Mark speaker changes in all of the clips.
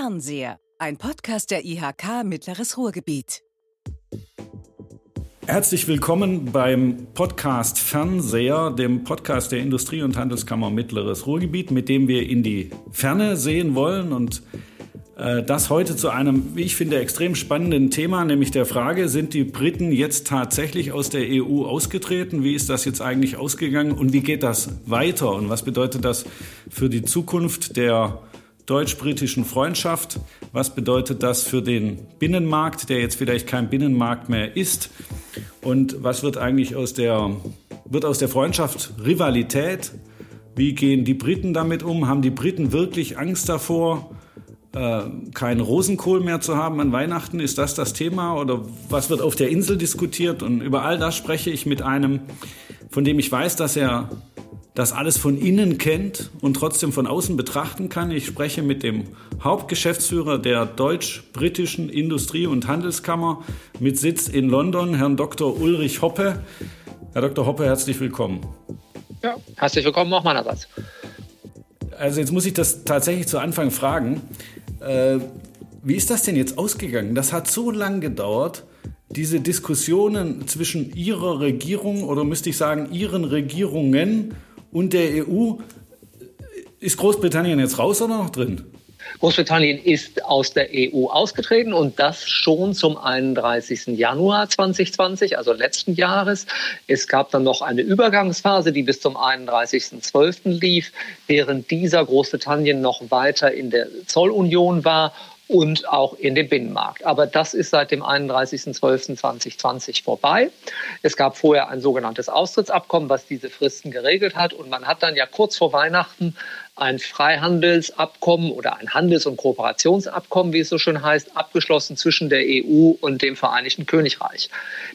Speaker 1: Fernseher, ein Podcast der IHK Mittleres Ruhrgebiet.
Speaker 2: Herzlich willkommen beim Podcast Fernseher, dem Podcast der Industrie- und Handelskammer Mittleres Ruhrgebiet, mit dem wir in die Ferne sehen wollen und äh, das heute zu einem, wie ich finde, extrem spannenden Thema, nämlich der Frage, sind die Briten jetzt tatsächlich aus der EU ausgetreten? Wie ist das jetzt eigentlich ausgegangen und wie geht das weiter? Und was bedeutet das für die Zukunft der deutsch-britischen Freundschaft? Was bedeutet das für den Binnenmarkt, der jetzt vielleicht kein Binnenmarkt mehr ist? Und was wird eigentlich aus der, wird aus der Freundschaft Rivalität? Wie gehen die Briten damit um? Haben die Briten wirklich Angst davor, äh, keinen Rosenkohl mehr zu haben an Weihnachten? Ist das das Thema? Oder was wird auf der Insel diskutiert? Und über all das spreche ich mit einem, von dem ich weiß, dass er das alles von innen kennt und trotzdem von außen betrachten kann. Ich spreche mit dem Hauptgeschäftsführer der deutsch-britischen Industrie- und Handelskammer mit Sitz in London, Herrn Dr. Ulrich Hoppe. Herr Dr. Hoppe, herzlich willkommen.
Speaker 3: Ja, herzlich willkommen auch meinerseits.
Speaker 2: Also jetzt muss ich das tatsächlich zu Anfang fragen. Äh, wie ist das denn jetzt ausgegangen? Das hat so lange gedauert diese Diskussionen zwischen Ihrer Regierung oder müsste ich sagen Ihren Regierungen und der EU. Ist Großbritannien jetzt raus oder noch drin?
Speaker 3: Großbritannien ist aus der EU ausgetreten und das schon zum 31. Januar 2020, also letzten Jahres. Es gab dann noch eine Übergangsphase, die bis zum 31.12. lief, während dieser Großbritannien noch weiter in der Zollunion war und auch in den Binnenmarkt. Aber das ist seit dem 31.12.2020 vorbei. Es gab vorher ein sogenanntes Austrittsabkommen, was diese Fristen geregelt hat. Und man hat dann ja kurz vor Weihnachten ein Freihandelsabkommen oder ein Handels- und Kooperationsabkommen, wie es so schön heißt, abgeschlossen zwischen der EU und dem Vereinigten Königreich.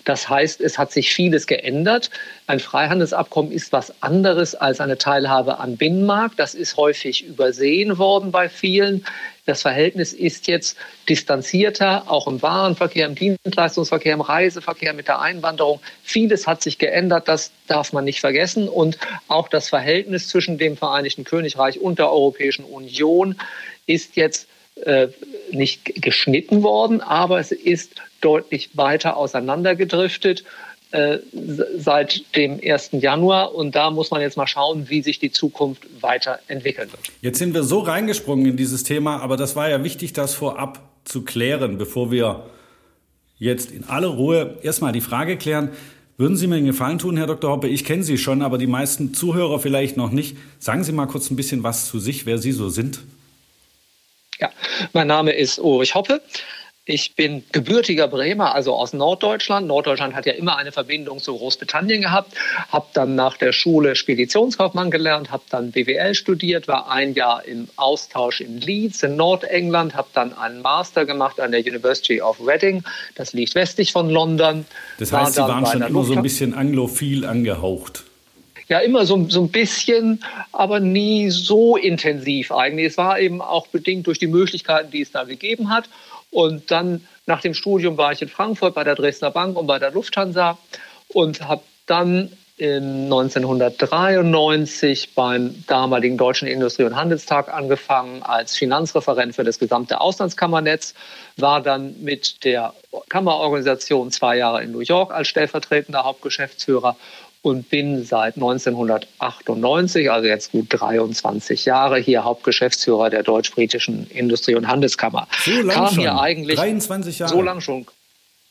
Speaker 3: Das heißt, es hat sich vieles geändert. Ein Freihandelsabkommen ist was anderes als eine Teilhabe am Binnenmarkt. Das ist häufig übersehen worden bei vielen. Das Verhältnis ist jetzt distanzierter, auch im Warenverkehr, im Dienstleistungsverkehr, im Reiseverkehr, mit der Einwanderung. Vieles hat sich geändert, das darf man nicht vergessen. Und auch das Verhältnis zwischen dem Vereinigten Königreich und der Europäischen Union ist jetzt äh, nicht geschnitten worden, aber es ist deutlich weiter auseinandergedriftet. Äh, seit dem 1. Januar. Und da muss man jetzt mal schauen, wie sich die Zukunft weiterentwickeln wird.
Speaker 2: Jetzt sind wir so reingesprungen in dieses Thema, aber das war ja wichtig, das vorab zu klären, bevor wir jetzt in aller Ruhe erstmal die Frage klären. Würden Sie mir einen Gefallen tun, Herr Dr. Hoppe? Ich kenne Sie schon, aber die meisten Zuhörer vielleicht noch nicht. Sagen Sie mal kurz ein bisschen was zu sich, wer Sie so sind.
Speaker 3: Ja, mein Name ist Ulrich Hoppe. Ich bin gebürtiger Bremer, also aus Norddeutschland. Norddeutschland hat ja immer eine Verbindung zu Großbritannien gehabt. Habe dann nach der Schule Speditionskaufmann gelernt, habe dann BWL studiert, war ein Jahr im Austausch in Leeds in Nordengland, habe dann einen Master gemacht an der University of Reading. Das liegt westlich von London.
Speaker 2: Das heißt, Sie waren schon immer so ein bisschen anglophil angehaucht.
Speaker 3: Ja, immer so, so ein bisschen, aber nie so intensiv eigentlich. Es war eben auch bedingt durch die Möglichkeiten, die es da gegeben hat. Und dann nach dem Studium war ich in Frankfurt bei der Dresdner Bank und bei der Lufthansa und habe dann in 1993 beim damaligen Deutschen Industrie- und Handelstag angefangen als Finanzreferent für das gesamte Auslandskammernetz, war dann mit der Kammerorganisation zwei Jahre in New York als stellvertretender Hauptgeschäftsführer und bin seit 1998, also jetzt gut 23 Jahre, hier Hauptgeschäftsführer der deutsch-britischen Industrie- und Handelskammer.
Speaker 2: So lang Kam schon. hier eigentlich 23 Jahre.
Speaker 3: So lang schon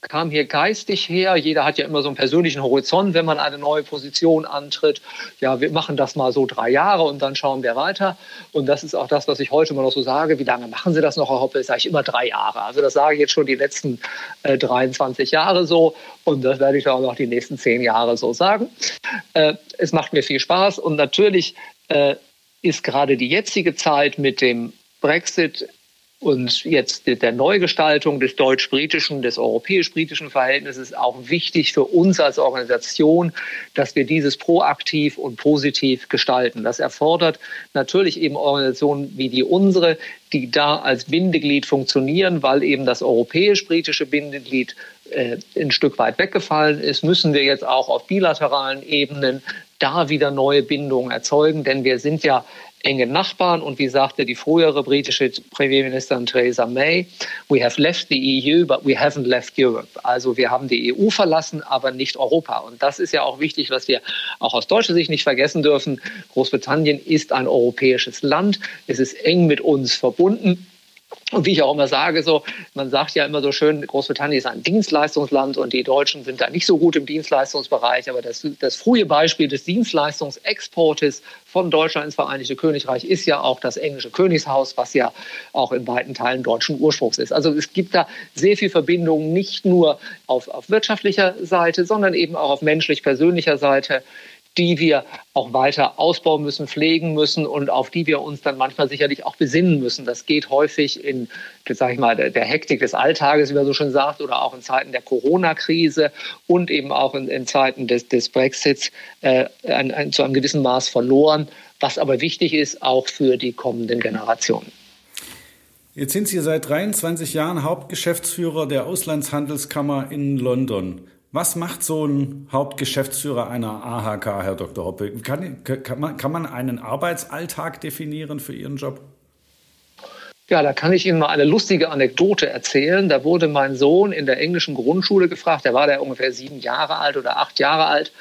Speaker 3: kam hier geistig her. Jeder hat ja immer so einen persönlichen Horizont, wenn man eine neue Position antritt. Ja, wir machen das mal so drei Jahre und dann schauen wir weiter. Und das ist auch das, was ich heute immer noch so sage. Wie lange machen Sie das noch, Herr Hoppe? Sage ich immer drei Jahre. Also das sage ich jetzt schon die letzten äh, 23 Jahre so. Und das werde ich auch noch die nächsten zehn Jahre so sagen. Äh, es macht mir viel Spaß und natürlich äh, ist gerade die jetzige Zeit mit dem Brexit und jetzt der Neugestaltung des deutsch-britischen, des europäisch-britischen Verhältnisses auch wichtig für uns als Organisation, dass wir dieses proaktiv und positiv gestalten. Das erfordert natürlich eben Organisationen wie die unsere, die da als Bindeglied funktionieren, weil eben das europäisch-britische Bindeglied äh, ein Stück weit weggefallen ist, müssen wir jetzt auch auf bilateralen Ebenen da wieder neue Bindungen erzeugen, denn wir sind ja enge Nachbarn und wie sagte die frühere britische Premierministerin Theresa May, we have left the EU, but we haven't left Europe. Also wir haben die EU verlassen, aber nicht Europa. Und das ist ja auch wichtig, was wir auch aus deutscher Sicht nicht vergessen dürfen. Großbritannien ist ein europäisches Land. Es ist eng mit uns verbunden. Und wie ich auch immer sage, so, man sagt ja immer so schön, Großbritannien ist ein Dienstleistungsland und die Deutschen sind da nicht so gut im Dienstleistungsbereich. Aber das, das frühe Beispiel des Dienstleistungsexportes von Deutschland ins Vereinigte Königreich ist ja auch das englische Königshaus, was ja auch in weiten Teilen deutschen Ursprungs ist. Also es gibt da sehr viel Verbindungen, nicht nur auf, auf wirtschaftlicher Seite, sondern eben auch auf menschlich-persönlicher Seite die wir auch weiter ausbauen müssen, pflegen müssen und auf die wir uns dann manchmal sicherlich auch besinnen müssen. Das geht häufig in, sage ich mal, der, der, Hektik des Alltages, wie man so schön sagt, oder auch in Zeiten der Corona-Krise und eben auch in, in Zeiten des, des Brexits äh, ein, ein, zu einem gewissen Maß verloren, was aber wichtig ist auch für die kommenden Generationen.
Speaker 2: Jetzt sind Sie seit 23 Jahren Hauptgeschäftsführer der Auslandshandelskammer in London. Was macht so ein Hauptgeschäftsführer einer AHK, Herr Dr. Hoppe? Kann, kann, man, kann man einen Arbeitsalltag definieren für Ihren Job?
Speaker 3: Ja, da kann ich Ihnen mal eine lustige Anekdote erzählen. Da wurde mein Sohn in der englischen Grundschule gefragt, der war da ungefähr sieben Jahre alt oder acht Jahre alt,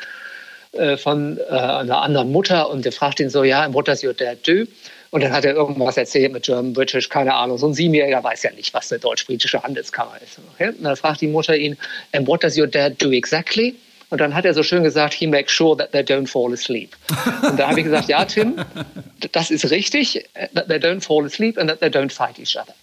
Speaker 3: äh, von äh, einer anderen Mutter und der fragt ihn so, ja, what does your dad do? Und dann hat er irgendwas erzählt mit German British, keine Ahnung. So ein Siebenjähriger weiß ja nicht, was eine deutsch-britische Handelskammer ist. Und dann fragt die Mutter ihn, and what does your dad do exactly? Und dann hat er so schön gesagt, he makes sure that they don't fall asleep. Und da habe ich gesagt, ja, Tim, das ist richtig, that they don't fall asleep and that they don't fight each other.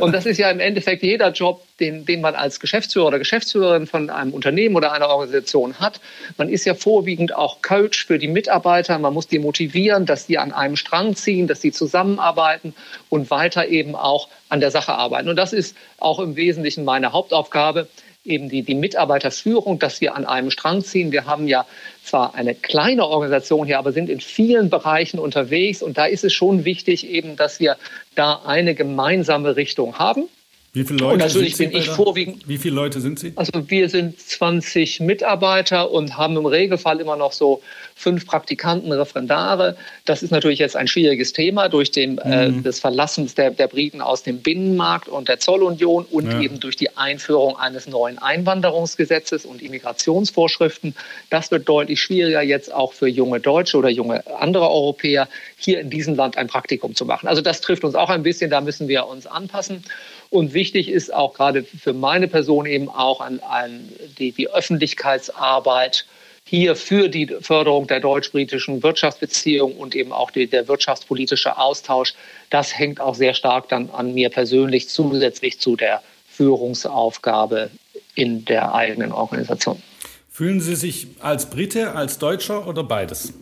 Speaker 3: Und das ist ja im Endeffekt jeder Job, den, den man als Geschäftsführer oder Geschäftsführerin von einem Unternehmen oder einer Organisation hat. Man ist ja vorwiegend auch Coach für die Mitarbeiter. Man muss die motivieren, dass sie an einem Strang ziehen, dass sie zusammenarbeiten und weiter eben auch an der Sache arbeiten. Und das ist auch im Wesentlichen meine Hauptaufgabe eben die, die Mitarbeiterführung, dass wir an einem Strang ziehen. Wir haben ja zwar eine kleine Organisation hier, aber sind in vielen Bereichen unterwegs. Und da ist es schon wichtig, eben, dass wir da eine gemeinsame Richtung haben.
Speaker 2: Wie viele Leute
Speaker 3: und natürlich bin ich vorwiegend.
Speaker 2: Wie viele Leute sind Sie?
Speaker 3: Also wir sind 20 Mitarbeiter und haben im Regelfall immer noch so fünf Praktikanten, Referendare. Das ist natürlich jetzt ein schwieriges Thema durch den, äh, mhm. äh, das Verlassen der, der Briten aus dem Binnenmarkt und der Zollunion und ja. eben durch die Einführung eines neuen Einwanderungsgesetzes und Immigrationsvorschriften. Das wird deutlich schwieriger jetzt auch für junge Deutsche oder junge andere Europäer hier in diesem Land ein Praktikum zu machen. Also das trifft uns auch ein bisschen, da müssen wir uns anpassen. Und wichtig ist auch gerade für meine Person eben auch an, an die, die Öffentlichkeitsarbeit hier für die Förderung der deutsch-britischen Wirtschaftsbeziehungen und eben auch die, der wirtschaftspolitische Austausch. Das hängt auch sehr stark dann an mir persönlich zusätzlich zu der Führungsaufgabe in der eigenen Organisation.
Speaker 2: Fühlen Sie sich als Brite, als Deutscher oder beides?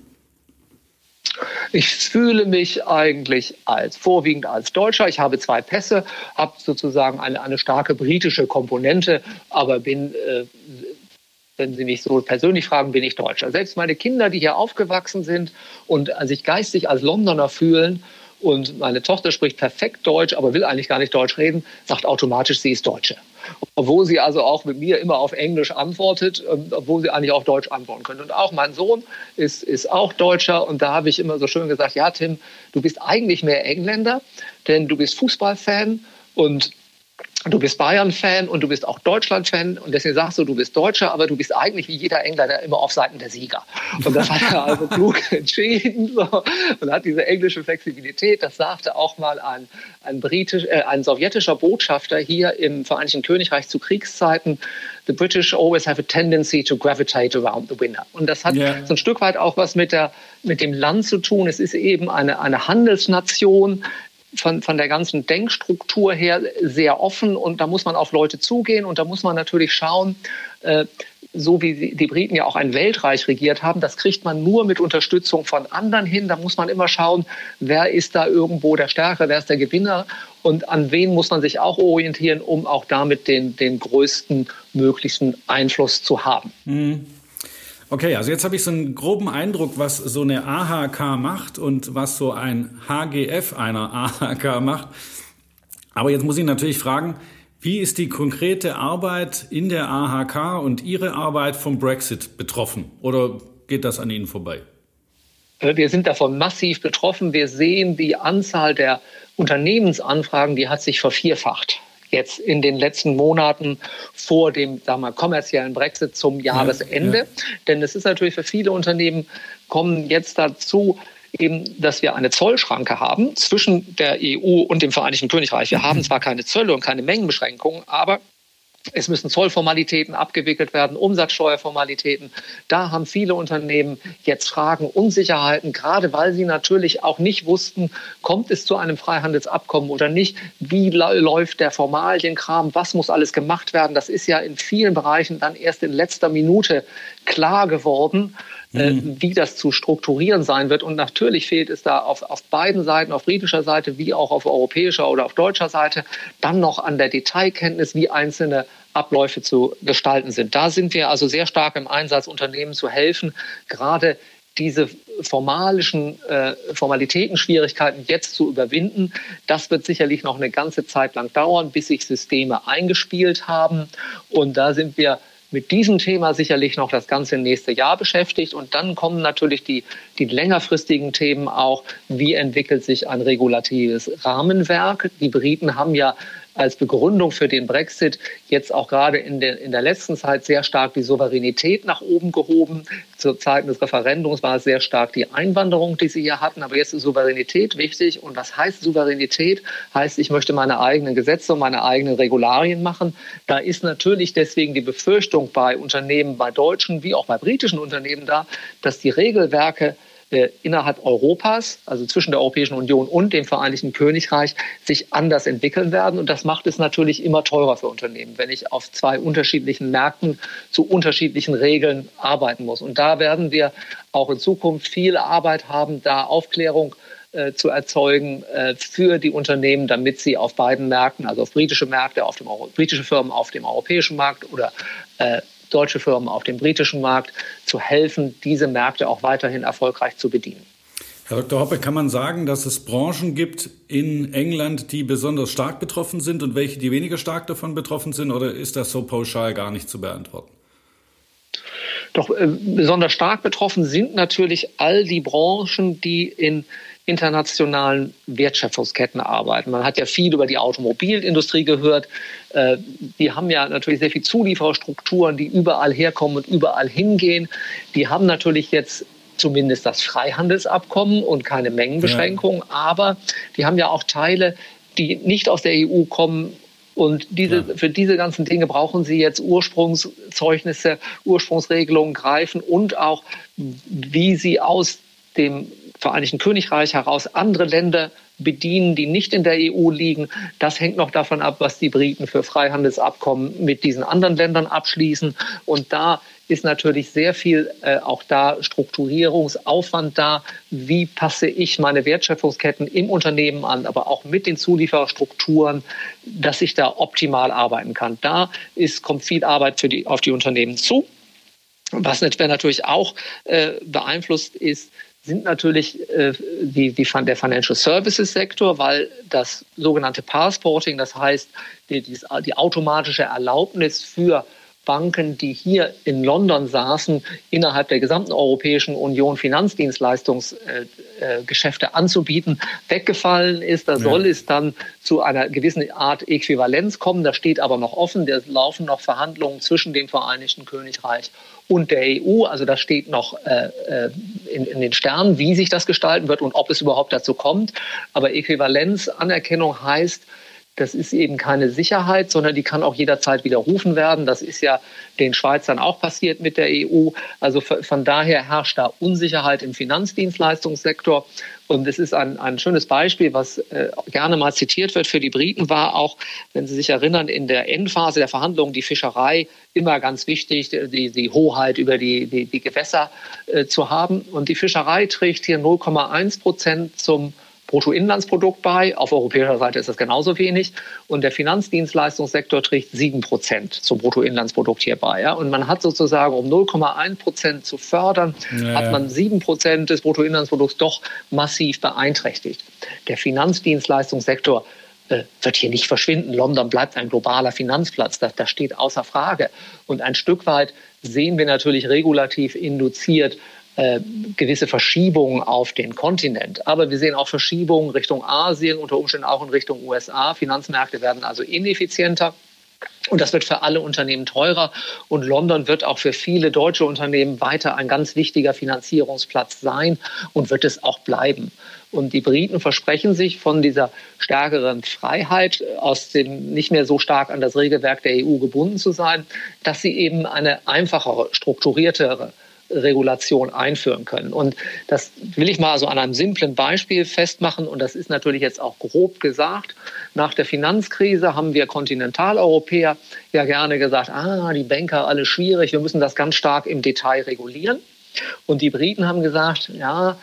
Speaker 3: Ich fühle mich eigentlich als vorwiegend als Deutscher. Ich habe zwei Pässe, habe sozusagen eine, eine starke britische Komponente, aber bin äh, wenn Sie mich so persönlich fragen, bin ich Deutscher. Selbst meine Kinder, die hier aufgewachsen sind und sich geistig als Londoner fühlen und meine Tochter spricht perfekt Deutsch, aber will eigentlich gar nicht Deutsch reden, sagt automatisch, sie ist Deutsche. Obwohl sie also auch mit mir immer auf Englisch antwortet, ähm, obwohl sie eigentlich auf Deutsch antworten könnte. Und auch mein Sohn ist, ist auch Deutscher und da habe ich immer so schön gesagt, ja Tim, du bist eigentlich mehr Engländer, denn du bist Fußballfan und du bist Bayern-Fan und du bist auch Deutschland-Fan und deswegen sagst du, du bist Deutscher, aber du bist eigentlich wie jeder Engländer immer auf Seiten der Sieger. Und das hat er also klug entschieden so. und hat diese englische Flexibilität. Das sagte auch mal ein, ein, britisch, äh, ein sowjetischer Botschafter hier im Vereinigten Königreich zu Kriegszeiten. The British always have a tendency to gravitate around the winner. Und das hat yeah. so ein Stück weit auch was mit, der, mit dem Land zu tun. Es ist eben eine, eine Handelsnation von, von der ganzen Denkstruktur her sehr offen und da muss man auf Leute zugehen und da muss man natürlich schauen, äh, so wie die Briten ja auch ein Weltreich regiert haben, das kriegt man nur mit Unterstützung von anderen hin. Da muss man immer schauen, wer ist da irgendwo der Stärke, wer ist der Gewinner und an wen muss man sich auch orientieren, um auch damit den, den größten möglichen Einfluss zu haben.
Speaker 2: Mhm. Okay, also jetzt habe ich so einen groben Eindruck, was so eine AHK macht und was so ein HGF einer AHK macht. Aber jetzt muss ich natürlich fragen, wie ist die konkrete Arbeit in der AHK und Ihre Arbeit vom Brexit betroffen? Oder geht das an Ihnen vorbei?
Speaker 3: Äh, wir sind davon massiv betroffen. Wir sehen die Anzahl der Unternehmensanfragen, die hat sich vervierfacht jetzt in den letzten Monaten vor dem sagen wir, kommerziellen Brexit zum Jahresende. Ja, ja. Denn es ist natürlich für viele Unternehmen kommen jetzt dazu, eben, dass wir eine Zollschranke haben zwischen der EU und dem Vereinigten Königreich. Wir haben zwar keine Zölle und keine Mengenbeschränkungen, aber es müssen Zollformalitäten abgewickelt werden, Umsatzsteuerformalitäten. Da haben viele Unternehmen jetzt Fragen, Unsicherheiten, gerade weil sie natürlich auch nicht wussten, kommt es zu einem Freihandelsabkommen oder nicht? Wie läuft der Formalienkram? Was muss alles gemacht werden? Das ist ja in vielen Bereichen dann erst in letzter Minute klar geworden. Mhm. wie das zu strukturieren sein wird. Und natürlich fehlt es da auf, auf beiden Seiten, auf britischer Seite wie auch auf europäischer oder auf deutscher Seite, dann noch an der Detailkenntnis, wie einzelne Abläufe zu gestalten sind. Da sind wir also sehr stark im Einsatz, Unternehmen zu helfen, gerade diese formalischen äh, Formalitäten, Schwierigkeiten jetzt zu überwinden. Das wird sicherlich noch eine ganze Zeit lang dauern, bis sich Systeme eingespielt haben. Und da sind wir mit diesem Thema sicherlich noch das ganze nächste Jahr beschäftigt. Und dann kommen natürlich die, die längerfristigen Themen auch. Wie entwickelt sich ein regulatives Rahmenwerk? Die Briten haben ja als Begründung für den Brexit jetzt auch gerade in der, in der letzten Zeit sehr stark die Souveränität nach oben gehoben. Zu Zeiten des Referendums war es sehr stark die Einwanderung, die sie hier hatten. Aber jetzt ist Souveränität wichtig. Und was heißt Souveränität? Heißt, ich möchte meine eigenen Gesetze und meine eigenen Regularien machen. Da ist natürlich deswegen die Befürchtung bei Unternehmen, bei deutschen wie auch bei britischen Unternehmen da, dass die Regelwerke äh, innerhalb Europas, also zwischen der Europäischen Union und dem Vereinigten Königreich, sich anders entwickeln werden. Und das macht es natürlich immer teurer für Unternehmen, wenn ich auf zwei unterschiedlichen Märkten zu unterschiedlichen Regeln arbeiten muss. Und da werden wir auch in Zukunft viel Arbeit haben, da Aufklärung äh, zu erzeugen äh, für die Unternehmen, damit sie auf beiden Märkten, also auf britische Märkte, auf dem britische Firmen auf dem europäischen Markt oder äh, deutsche Firmen auf dem britischen Markt zu helfen, diese Märkte auch weiterhin erfolgreich zu bedienen.
Speaker 2: Herr Dr. Hoppe, kann man sagen, dass es Branchen gibt in England, die besonders stark betroffen sind und welche, die weniger stark davon betroffen sind? Oder ist das so pauschal gar nicht zu beantworten?
Speaker 3: Doch äh, besonders stark betroffen sind natürlich all die Branchen, die in internationalen Wertschöpfungsketten arbeiten. Man hat ja viel über die Automobilindustrie gehört. Äh, die haben ja natürlich sehr viel Zulieferstrukturen, die überall herkommen und überall hingehen. Die haben natürlich jetzt zumindest das Freihandelsabkommen und keine Mengenbeschränkungen, ja. aber die haben ja auch Teile, die nicht aus der EU kommen, und diese, ja. für diese ganzen Dinge brauchen Sie jetzt Ursprungszeugnisse, Ursprungsregelungen greifen und auch, wie Sie aus dem Vereinigten Königreich heraus andere Länder bedienen, die nicht in der EU liegen. Das hängt noch davon ab, was die Briten für Freihandelsabkommen mit diesen anderen Ländern abschließen. Und da ist natürlich sehr viel äh, auch da Strukturierungsaufwand da. Wie passe ich meine Wertschöpfungsketten im Unternehmen an, aber auch mit den Zulieferstrukturen, dass ich da optimal arbeiten kann. Da ist, kommt viel Arbeit für die, auf die Unternehmen zu. Was natürlich auch äh, beeinflusst ist, sind natürlich äh, die, die, der Financial Services Sektor, weil das sogenannte Passporting, das heißt die, die, die automatische Erlaubnis für Banken, die hier in London saßen, innerhalb der gesamten Europäischen Union Finanzdienstleistungsgeschäfte äh, äh, anzubieten, weggefallen ist. Da ja. soll es dann zu einer gewissen Art Äquivalenz kommen. Das steht aber noch offen. Da laufen noch Verhandlungen zwischen dem Vereinigten Königreich und der EU. Also das steht noch äh, äh, in, in den Sternen, wie sich das gestalten wird und ob es überhaupt dazu kommt. Aber Äquivalenzanerkennung heißt, das ist eben keine Sicherheit, sondern die kann auch jederzeit widerrufen werden. Das ist ja den Schweizern auch passiert mit der EU. Also von daher herrscht da Unsicherheit im Finanzdienstleistungssektor. Und es ist ein, ein schönes Beispiel, was äh, gerne mal zitiert wird für die Briten, war auch, wenn Sie sich erinnern, in der Endphase der Verhandlungen die Fischerei immer ganz wichtig, die, die Hoheit über die, die, die Gewässer äh, zu haben. Und die Fischerei trägt hier 0,1 Prozent zum Bruttoinlandsprodukt bei. Auf europäischer Seite ist das genauso wenig. Und der Finanzdienstleistungssektor trägt sieben Prozent zum Bruttoinlandsprodukt hierbei. Ja? Und man hat sozusagen, um 0,1 Prozent zu fördern, ja, hat man sieben Prozent des Bruttoinlandsprodukts doch massiv beeinträchtigt. Der Finanzdienstleistungssektor äh, wird hier nicht verschwinden. London bleibt ein globaler Finanzplatz. Das, das steht außer Frage. Und ein Stück weit sehen wir natürlich regulativ induziert äh, gewisse Verschiebungen auf den Kontinent. Aber wir sehen auch Verschiebungen Richtung Asien, unter Umständen auch in Richtung USA. Finanzmärkte werden also ineffizienter. Und das wird für alle Unternehmen teurer. Und London wird auch für viele deutsche Unternehmen weiter ein ganz wichtiger Finanzierungsplatz sein und wird es auch bleiben. Und die Briten versprechen sich von dieser stärkeren Freiheit, aus dem nicht mehr so stark an das Regelwerk der EU gebunden zu sein, dass sie eben eine einfachere, strukturiertere Regulation einführen können. Und das will ich mal also an einem simplen Beispiel festmachen. Und das ist natürlich jetzt auch grob gesagt. Nach der Finanzkrise haben wir Kontinentaleuropäer ja gerne gesagt, ah, die Banker alle schwierig, wir müssen das ganz stark im Detail regulieren. Und die Briten haben gesagt, ja,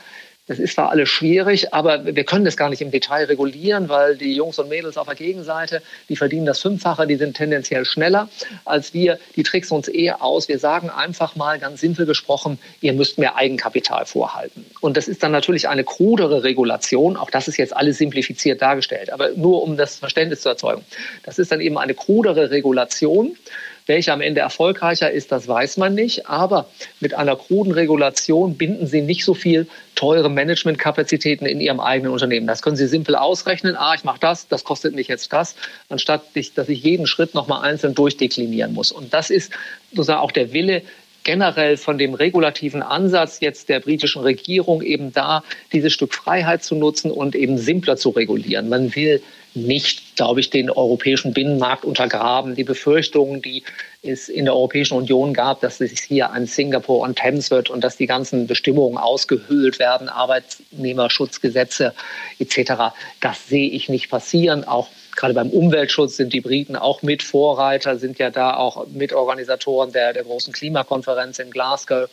Speaker 3: das ist zwar alles schwierig, aber wir können das gar nicht im Detail regulieren, weil die Jungs und Mädels auf der Gegenseite, die verdienen das Fünffache, die sind tendenziell schneller als wir. Die tricksen uns eher aus. Wir sagen einfach mal ganz simpel gesprochen, ihr müsst mehr Eigenkapital vorhalten. Und das ist dann natürlich eine krudere Regulation. Auch das ist jetzt alles simplifiziert dargestellt, aber nur um das Verständnis zu erzeugen. Das ist dann eben eine krudere Regulation welche am Ende erfolgreicher ist, das weiß man nicht. Aber mit einer kruden Regulation binden Sie nicht so viel teure Managementkapazitäten in Ihrem eigenen Unternehmen. Das können Sie simpel ausrechnen. Ah, ich mache das, das kostet mich jetzt das, anstatt dass ich jeden Schritt nochmal einzeln durchdeklinieren muss. Und das ist sozusagen auch der Wille generell von dem regulativen Ansatz jetzt der britischen Regierung eben da, dieses Stück Freiheit zu nutzen und eben simpler zu regulieren. Man will nicht, glaube ich, den europäischen Binnenmarkt untergraben. Die Befürchtungen, die es in der Europäischen Union gab, dass es hier ein Singapore on Thames wird und dass die ganzen Bestimmungen ausgehöhlt werden, Arbeitnehmerschutzgesetze etc., das sehe ich nicht passieren. Auch gerade beim Umweltschutz sind die Briten auch Mitvorreiter, sind ja da auch Mitorganisatoren der, der großen Klimakonferenz in Glasgow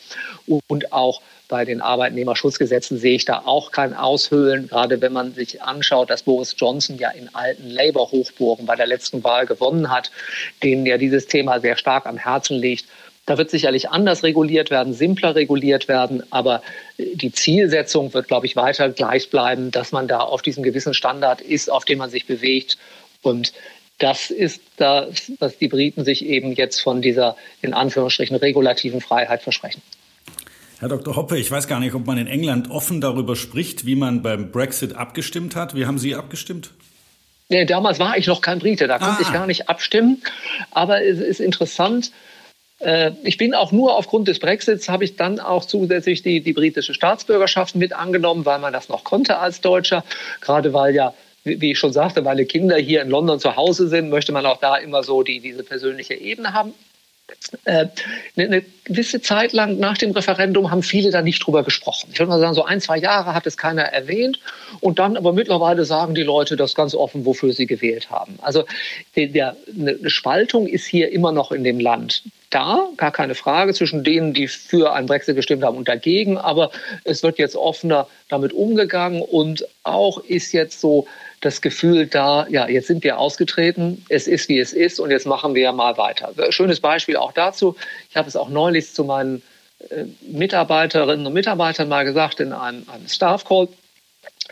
Speaker 3: und auch bei den Arbeitnehmerschutzgesetzen sehe ich da auch kein Aushöhlen, gerade wenn man sich anschaut, dass Boris Johnson ja in alten Labour-Hochburgen bei der letzten Wahl gewonnen hat, denen ja dieses Thema sehr stark am Herzen liegt. Da wird sicherlich anders reguliert werden, simpler reguliert werden, aber die Zielsetzung wird, glaube ich, weiter gleich bleiben, dass man da auf diesem gewissen Standard ist, auf dem man sich bewegt. Und das ist das, was die Briten sich eben jetzt von dieser, in Anführungsstrichen, regulativen Freiheit versprechen.
Speaker 2: Herr Dr. Hoppe, ich weiß gar nicht, ob man in England offen darüber spricht, wie man beim Brexit abgestimmt hat. Wie haben Sie abgestimmt?
Speaker 3: Nee, damals war ich noch kein Brite, da konnte ah. ich gar nicht abstimmen. Aber es ist interessant, äh, ich bin auch nur aufgrund des Brexits, habe ich dann auch zusätzlich die, die britische Staatsbürgerschaft mit angenommen, weil man das noch konnte als Deutscher. Gerade weil ja wie ich schon sagte, weil die Kinder hier in London zu Hause sind, möchte man auch da immer so die, diese persönliche Ebene haben. Äh, eine gewisse Zeit lang nach dem Referendum haben viele da nicht drüber gesprochen. Ich würde mal sagen, so ein, zwei Jahre hat es keiner erwähnt. Und dann aber mittlerweile sagen die Leute das ganz offen, wofür sie gewählt haben. Also der, eine Spaltung ist hier immer noch in dem Land da, gar keine Frage, zwischen denen, die für einen Brexit gestimmt haben und dagegen. Aber es wird jetzt offener damit umgegangen und auch ist jetzt so das Gefühl da, ja, jetzt sind wir ausgetreten, es ist wie es ist und jetzt machen wir mal weiter. Schönes Beispiel auch dazu. Ich habe es auch neulich zu meinen äh, Mitarbeiterinnen und Mitarbeitern mal gesagt in einem, einem Staff Call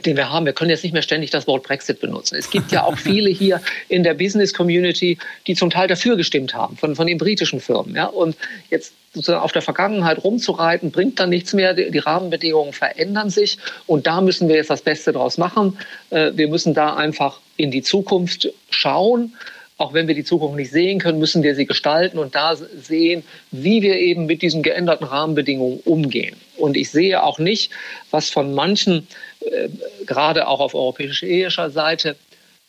Speaker 3: den wir haben. Wir können jetzt nicht mehr ständig das Wort Brexit benutzen. Es gibt ja auch viele hier in der Business Community, die zum Teil dafür gestimmt haben, von, von den britischen Firmen. Ja? Und jetzt sozusagen auf der Vergangenheit rumzureiten, bringt dann nichts mehr. Die, Rahmenbedingungen verändern sich und da müssen wir jetzt das Beste draus machen. Äh, wir müssen da einfach in die Zukunft schauen auch wenn wir die Zukunft nicht sehen können, müssen wir sie gestalten und da sehen, wie wir eben mit diesen geänderten Rahmenbedingungen umgehen. Und ich sehe auch nicht, was von manchen, äh, gerade auch auf europäischer Seite,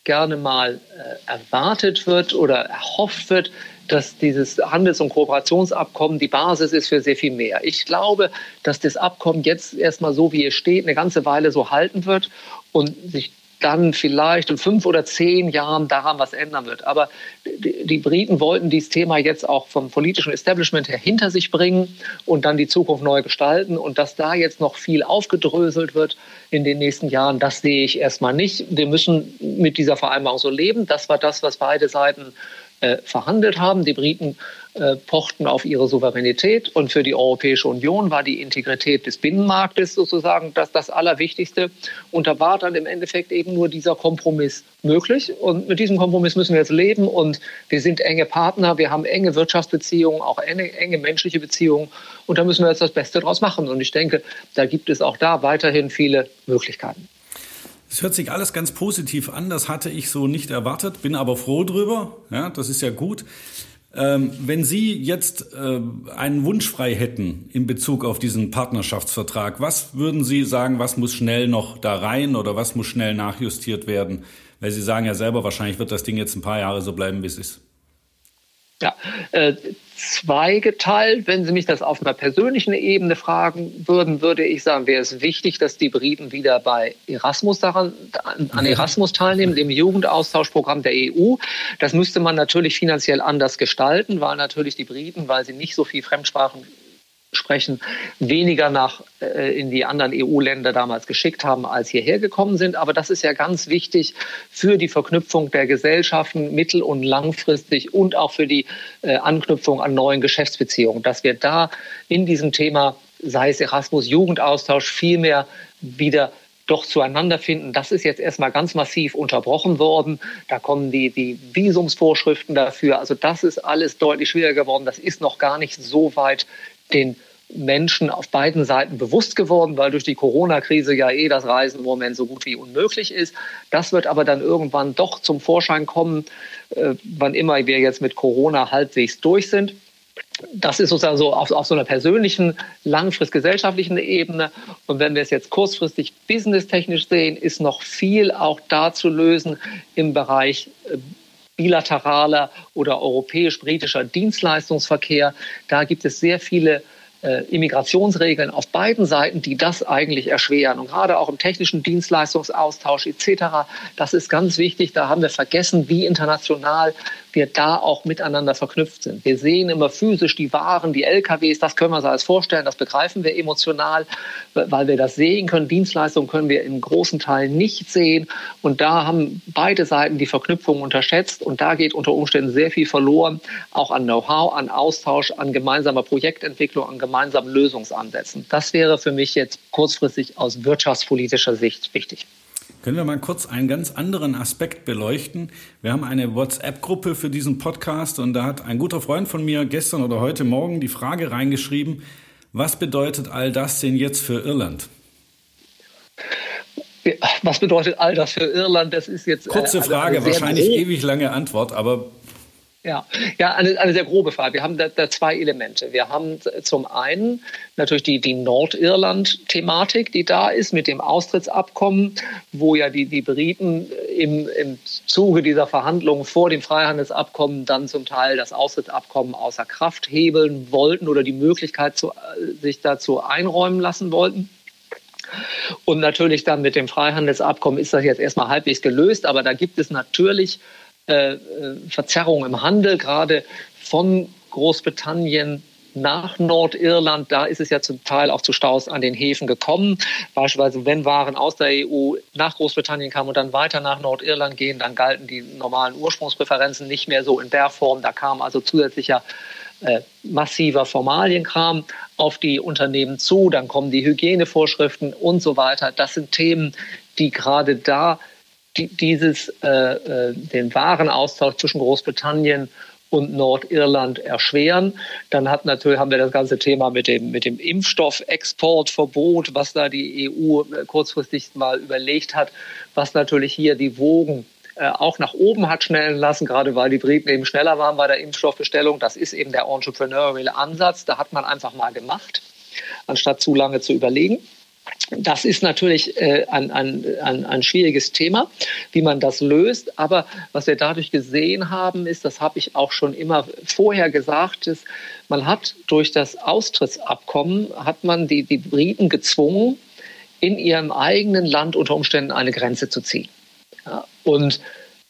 Speaker 3: gerne mal äh, erwartet wird oder erhofft wird, dass dieses Handels- und Kooperationsabkommen die Basis ist für sehr viel mehr. Ich glaube, dass das Abkommen jetzt erstmal so, wie es steht, eine ganze Weile so halten wird und sich dann vielleicht in fünf oder zehn Jahren daran was ändern wird. Aber die, Briten wollten dieses Thema jetzt auch vom politischen Establishment her hinter sich bringen und dann die Zukunft neu gestalten. Und dass da jetzt noch viel aufgedröselt wird in den nächsten Jahren, das sehe ich erstmal nicht. Wir müssen mit dieser Vereinbarung so leben. Das war das, was beide Seiten äh, verhandelt haben. Die Briten äh, pochten auf ihre Souveränität und für die Europäische Union war die Integrität des Binnenmarktes sozusagen das, das Allerwichtigste. Und da war dann im Endeffekt eben nur dieser Kompromiss möglich. Und mit diesem Kompromiss müssen wir jetzt leben und wir sind enge Partner, wir haben enge Wirtschaftsbeziehungen, auch enge, enge menschliche Beziehungen und da müssen wir jetzt das Beste draus machen. Und ich denke, da gibt es auch da weiterhin viele Möglichkeiten.
Speaker 2: Es hört sich alles ganz positiv an, das hatte ich so nicht erwartet, bin aber froh drüber. Ja, das ist ja gut. Ähm, wenn Sie jetzt äh, einen Wunsch frei hätten in Bezug auf diesen Partnerschaftsvertrag, was würden Sie sagen, was muss schnell noch da rein oder was muss schnell nachjustiert werden? Weil Sie sagen ja selber, wahrscheinlich wird das Ding jetzt ein paar Jahre so bleiben, wie es ist.
Speaker 3: Ja, äh, zweigeteilt. Wenn Sie mich das auf einer persönlichen Ebene fragen würden, würde ich sagen, wäre es wichtig, dass die Briten wieder bei Erasmus daran, an Erasmus teilnehmen, dem Jugendaustauschprogramm der EU. Das müsste man natürlich finanziell anders gestalten, weil natürlich die Briten, weil sie nicht so viel Fremdsprachen sprechen, weniger nach äh, in die anderen EU-Länder damals geschickt haben, als hierher gekommen sind. Aber das ist ja ganz wichtig für die Verknüpfung der Gesellschaften mittel- und langfristig und auch für die äh, Anknüpfung an neuen Geschäftsbeziehungen, dass wir da in diesem Thema, sei es Erasmus, Jugendaustausch, viel mehr wieder doch zueinander finden. Das ist jetzt erstmal ganz massiv unterbrochen worden. Da kommen die, die Visumsvorschriften dafür. Also das ist alles deutlich schwieriger geworden. Das ist noch gar nicht so weit den Menschen auf beiden Seiten bewusst geworden, weil durch die Corona-Krise ja eh das Reisen im Moment so gut wie unmöglich ist. Das wird aber dann irgendwann doch zum Vorschein kommen, äh, wann immer wir jetzt mit Corona halbwegs durch sind. Das ist sozusagen so auf, auf so einer persönlichen, langfrist gesellschaftlichen Ebene. Und wenn wir es jetzt kurzfristig businesstechnisch sehen, ist noch viel auch da zu lösen im Bereich äh, bilateraler oder europäisch-britischer Dienstleistungsverkehr. Da gibt es sehr viele äh, Immigrationsregeln auf beiden Seiten, die das eigentlich erschweren. Und gerade auch im technischen Dienstleistungsaustausch etc., das ist ganz wichtig. Da haben wir vergessen, wie international wir da auch miteinander verknüpft sind. Wir sehen immer physisch die Waren, die LKWs, das können wir uns alles vorstellen, das begreifen wir emotional, weil wir das sehen können. Dienstleistungen können wir in großen Teilen nicht sehen. Und da haben beide Seiten die Verknüpfung unterschätzt. Und da geht unter Umständen sehr viel verloren, auch an Know-how, an Austausch, an gemeinsamer Projektentwicklung, an gemeinsamen Lösungsansätzen. Das wäre für mich jetzt kurzfristig aus wirtschaftspolitischer Sicht wichtig.
Speaker 2: Können wir mal kurz einen ganz anderen Aspekt beleuchten? Wir haben eine WhatsApp-Gruppe für diesen Podcast und da hat ein guter Freund von mir gestern oder heute Morgen die Frage reingeschrieben, was bedeutet all das denn jetzt für Irland?
Speaker 3: Was bedeutet all das für Irland? Das ist jetzt
Speaker 2: kurze Frage, wahrscheinlich ewig lange Antwort, aber
Speaker 3: ja, ja eine, eine sehr grobe Frage. Wir haben da, da, zwei Elemente. Wir haben zum einen natürlich die, die Nordirland-Thematik, die da ist mit dem Austrittsabkommen, wo ja die, die Briten im, im Zuge dieser Verhandlungen vor dem Freihandelsabkommen dann zum Teil das Austrittsabkommen außer Kraft hebeln wollten oder die Möglichkeit zu, sich dazu einräumen lassen wollten. Und natürlich dann mit dem Freihandelsabkommen ist das jetzt erstmal halbwegs gelöst, aber da gibt es natürlich äh, äh, Verzerrung im Handel, gerade von Großbritannien nach Nordirland. Da ist es ja zum Teil auch zu Staus an den Häfen gekommen. Beispielsweise, wenn Waren aus der EU nach Großbritannien kamen und dann weiter nach Nordirland gehen, dann galten die normalen Ursprungspräferenzen nicht mehr so in der Form. Da kam also zusätzlicher äh, massiver Formalienkram auf die Unternehmen zu. Dann kommen die Hygienevorschriften und so weiter. Das sind Themen, die gerade da dieses, äh, äh, den Warenaustausch zwischen Großbritannien und Nordirland erschweren. Dann hat natürlich, haben wir das ganze Thema mit dem, mit dem Impfstoffexportverbot, was da die EU äh, kurzfristig mal überlegt hat, was natürlich hier die Wogen äh, auch nach oben hat schnellen lassen, gerade weil die Briten eben schneller waren bei der Impfstoffbestellung. Das ist eben der entrepreneurial Ansatz. Da hat man einfach mal gemacht, anstatt zu lange zu überlegen. Das ist natürlich äh, ein, ein, ein, ein schwieriges Thema, wie man das löst. Aber was wir dadurch gesehen haben, ist, das habe ich auch schon immer vorher gesagt, ist, man hat durch das Austrittsabkommen, hat man die, die Briten gezwungen, in ihrem eigenen Land unter Umständen eine Grenze zu ziehen. Ja, und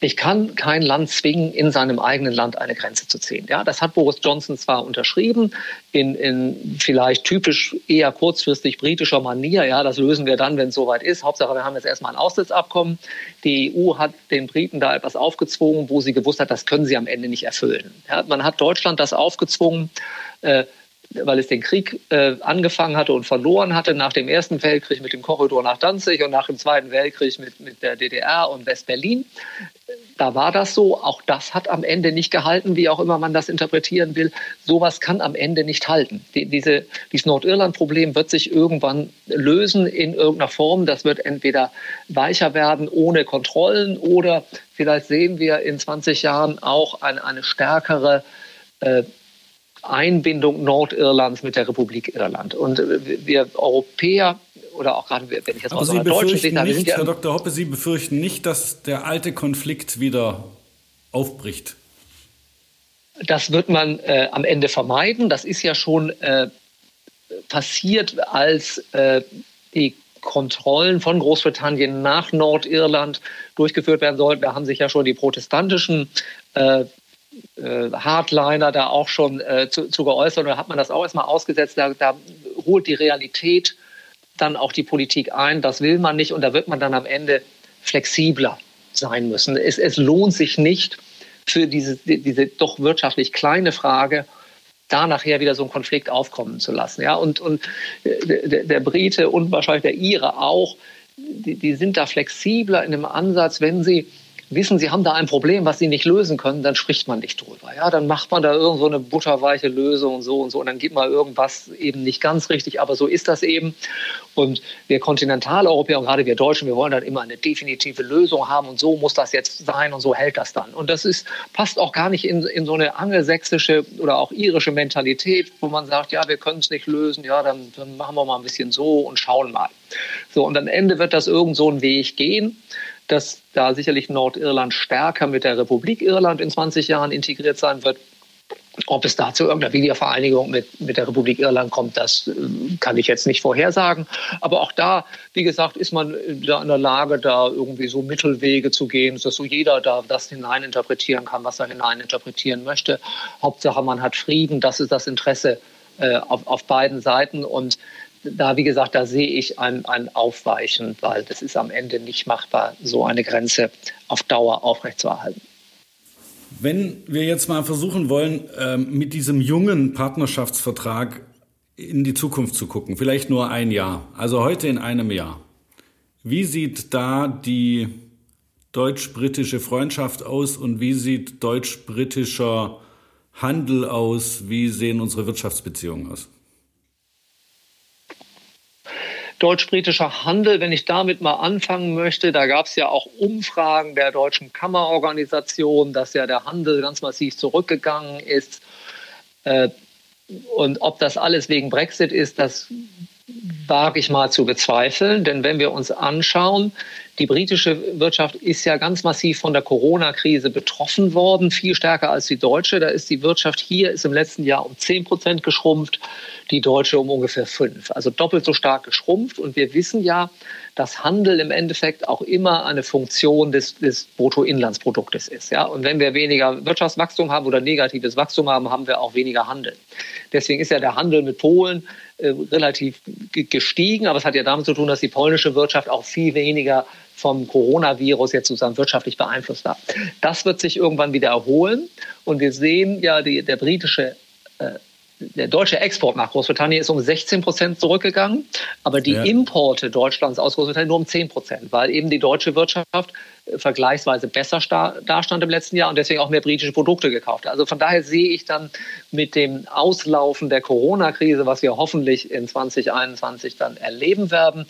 Speaker 3: ich kann kein Land zwingen, in seinem eigenen Land eine Grenze zu ziehen. Ja, das hat Boris Johnson zwar unterschrieben, in, in vielleicht typisch eher kurzfristig britischer Manier. Ja, das lösen wir dann, wenn es soweit ist. Hauptsache, wir haben jetzt erstmal ein Austrittsabkommen. Die EU hat den Briten da etwas aufgezwungen, wo sie gewusst hat, das können sie am Ende nicht erfüllen. Ja, man hat Deutschland das aufgezwungen. Äh, weil es den Krieg äh, angefangen hatte und verloren hatte, nach dem Ersten Weltkrieg mit dem Korridor nach Danzig und nach dem Zweiten Weltkrieg mit, mit der DDR und West-Berlin. Da war das so. Auch das hat am Ende nicht gehalten, wie auch immer man das interpretieren will. Sowas kann am Ende nicht halten. Die, diese, dieses Nordirland-Problem wird sich irgendwann lösen in irgendeiner Form. Das wird entweder weicher werden ohne Kontrollen oder vielleicht sehen wir in 20 Jahren auch eine, eine stärkere äh, Einbindung Nordirlands mit der Republik Irland. Und wir Europäer oder auch gerade, wenn ich jetzt
Speaker 2: aus einer deutschen Sicht nicht, ja Herr Dr. Hoppe, Sie befürchten nicht, dass der alte Konflikt wieder aufbricht?
Speaker 3: Das wird man äh, am Ende vermeiden. Das ist ja schon äh, passiert, als äh, die Kontrollen von Großbritannien nach Nordirland durchgeführt werden sollten. Da haben sich ja schon die protestantischen äh, äh, Hardliner da auch schon äh, zu, zu, geäußert. Und da hat man das auch erstmal ausgesetzt. Da, da holt die Realität dann auch die Politik ein. Das will man nicht. Und da wird man dann am Ende flexibler sein müssen. Es, es lohnt sich nicht für diese, diese doch wirtschaftlich kleine Frage, da nachher wieder so einen Konflikt aufkommen zu lassen. Ja, und, und der, der Brite und wahrscheinlich der Ire auch, die, die sind da flexibler in dem Ansatz, wenn sie wissen, sie haben da ein Problem, was sie nicht lösen können, dann spricht man nicht drüber. Ja, dann macht man da irgend so eine butterweiche Lösung und so und so und dann gibt man irgendwas eben nicht ganz richtig, aber so ist das eben. Und wir Kontinentaleuropäer und gerade wir Deutschen, wir wollen dann immer eine definitive Lösung haben und so muss das jetzt sein und so hält das dann. Und das ist, passt auch gar nicht in, in so eine angelsächsische oder auch irische Mentalität, wo man sagt, ja, wir können es nicht lösen, ja, dann, dann machen wir mal ein bisschen so und schauen mal. So, und am Ende wird das irgend so ein Weg gehen dass da sicherlich Nordirland stärker mit der Republik Irland in 20 Jahren integriert sein wird. Ob es da zu irgendeiner Wiedervereinigung mit, mit der Republik Irland kommt, das äh, kann ich jetzt nicht vorhersagen. Aber auch da, wie gesagt, ist man da in der Lage, da irgendwie so Mittelwege zu gehen, dass so jeder da das hineininterpretieren kann, was er hineininterpretieren möchte. Hauptsache, man hat Frieden, das ist das Interesse äh, auf, auf beiden Seiten. Und da, wie gesagt, da sehe ich ein, ein Aufweichen, weil das ist am Ende nicht machbar, so eine Grenze auf Dauer aufrechtzuerhalten.
Speaker 2: Wenn wir jetzt mal versuchen wollen, ähm, mit diesem jungen Partnerschaftsvertrag in die Zukunft zu gucken, vielleicht nur ein Jahr, also heute in einem Jahr. Wie sieht da die deutsch-britische Freundschaft aus und wie sieht deutsch-britischer Handel aus? Wie sehen unsere Wirtschaftsbeziehungen aus?
Speaker 3: Deutsch-britischer Handel, wenn ich damit mal anfangen möchte, da gab es ja auch Umfragen der deutschen Kammerorganisation, dass ja der Handel ganz massiv zurückgegangen ist. Äh, und ob das alles wegen Brexit ist, das wage ich mal zu bezweifeln. Denn wenn wir uns anschauen, die britische Wirtschaft ist ja ganz massiv von der Corona-Krise betroffen worden, viel stärker als die deutsche. Da ist die Wirtschaft hier ist im letzten Jahr um 10 Prozent geschrumpft, die deutsche um ungefähr 5. Also doppelt so stark geschrumpft. Und wir wissen ja, dass Handel im Endeffekt auch immer eine Funktion des, des Bruttoinlandsproduktes ist. Ja? Und wenn wir weniger Wirtschaftswachstum haben oder negatives Wachstum haben, haben wir auch weniger Handel. Deswegen ist ja der Handel mit Polen äh, relativ gestiegen. Aber es hat ja damit zu tun, dass die polnische Wirtschaft auch viel weniger vom Coronavirus jetzt sozusagen wirtschaftlich beeinflusst war. Das wird sich irgendwann wieder erholen. Und wir sehen ja, die, der britische äh, der deutsche Export nach Großbritannien ist um 16 Prozent zurückgegangen, aber die ja. Importe Deutschlands aus Großbritannien nur um 10 Prozent, weil eben die deutsche Wirtschaft äh, vergleichsweise besser dastand im letzten Jahr und deswegen auch mehr britische Produkte gekauft hat. Also von daher sehe ich dann mit dem Auslaufen der Corona-Krise, was wir hoffentlich in 2021 dann erleben werden,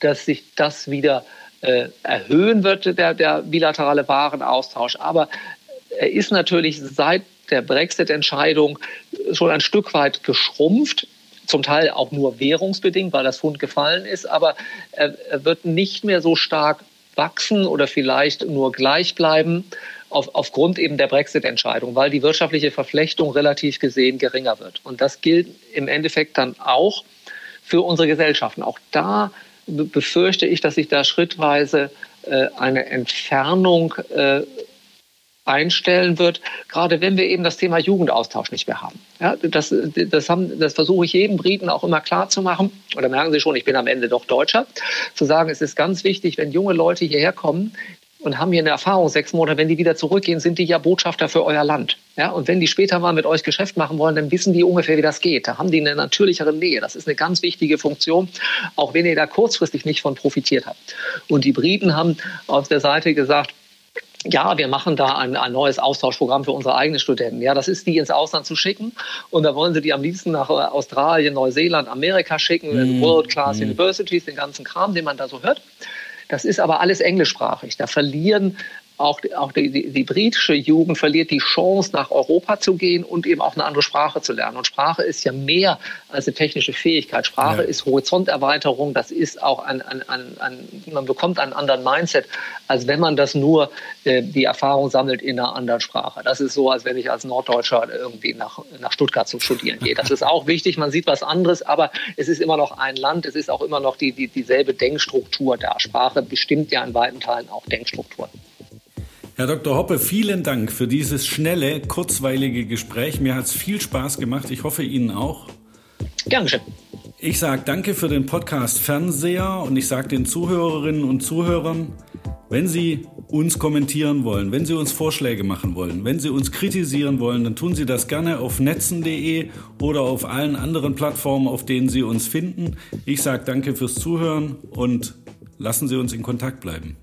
Speaker 3: dass sich das wieder erhöhen wird, der, der bilaterale Warenaustausch. Aber er ist natürlich seit der Brexit-Entscheidung schon ein Stück weit geschrumpft zum Teil auch nur währungsbedingt, weil das Pfund gefallen ist, aber er, er, wird nicht mehr so stark wachsen oder vielleicht nur gleich bleiben auf, aufgrund eben der Brexit-Entscheidung, weil die wirtschaftliche Verflechtung relativ gesehen geringer wird. Und das gilt im Endeffekt dann auch für unsere Gesellschaften. Auch da befürchte ich, dass sich da schrittweise äh, eine Entfernung äh, einstellen wird, gerade wenn wir eben das Thema Jugendaustausch nicht mehr haben. Ja, das, das, das versuche ich jedem Briten auch immer klar zu machen. Oder merken Sie schon, ich bin am Ende doch Deutscher. Zu sagen, es ist ganz wichtig, wenn junge Leute hierher kommen, und haben hier eine Erfahrung sechs Monate, wenn die wieder zurückgehen, sind die ja Botschafter für euer Land. Ja, und wenn die später mal mit euch Geschäft machen wollen, dann wissen die ungefähr, wie das geht. Da haben die eine natürlichere Nähe. Das ist eine ganz wichtige Funktion, auch wenn ihr da kurzfristig nicht von profitiert habt. Und die Briten haben auf der Seite gesagt, ja, wir machen da ein, ein neues Austauschprogramm für unsere eigenen Studenten. Ja, das ist, die ins Ausland zu schicken. Und da wollen sie die am liebsten nach Australien, Neuseeland, Amerika schicken, mm. World Class mm. Universities, den ganzen Kram, den man da so hört. Das ist aber alles englischsprachig. Da verlieren auch, auch die, die, die, britische Jugend verliert die Chance, nach Europa zu gehen und eben auch eine andere Sprache zu lernen. Und Sprache ist ja mehr als eine technische Fähigkeit. Sprache ja. ist Horizonterweiterung, das ist auch ein, ein, ein, ein, man bekommt einen anderen Mindset, als wenn man das nur äh, die Erfahrung sammelt in einer anderen Sprache. Das ist so, als wenn ich als Norddeutscher irgendwie nach, nach Stuttgart zum Studieren gehe. Das ist auch wichtig, man sieht was anderes, aber es ist immer noch ein Land, es ist auch immer noch die, die, dieselbe Denkstruktur da. Sprache bestimmt ja in weiten Teilen auch Denkstrukturen.
Speaker 2: Herr Dr. Hoppe, vielen Dank für dieses schnelle, kurzweilige Gespräch. Mir hat es viel Spaß gemacht. Ich hoffe Ihnen auch.
Speaker 3: Gern geschehen.
Speaker 2: Ich sage danke für den Podcast Fernseher und ich sage den Zuhörerinnen und Zuhörern, wenn Sie uns kommentieren wollen, wenn Sie uns Vorschläge machen wollen, wenn Sie uns kritisieren wollen, dann tun Sie das gerne auf netzen.de oder auf allen anderen Plattformen, auf denen Sie uns finden. Ich sage danke fürs Zuhören und lassen Sie uns in Kontakt bleiben.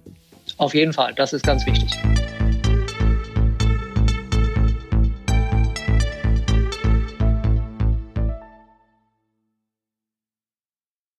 Speaker 3: Auf jeden Fall, das ist ganz wichtig.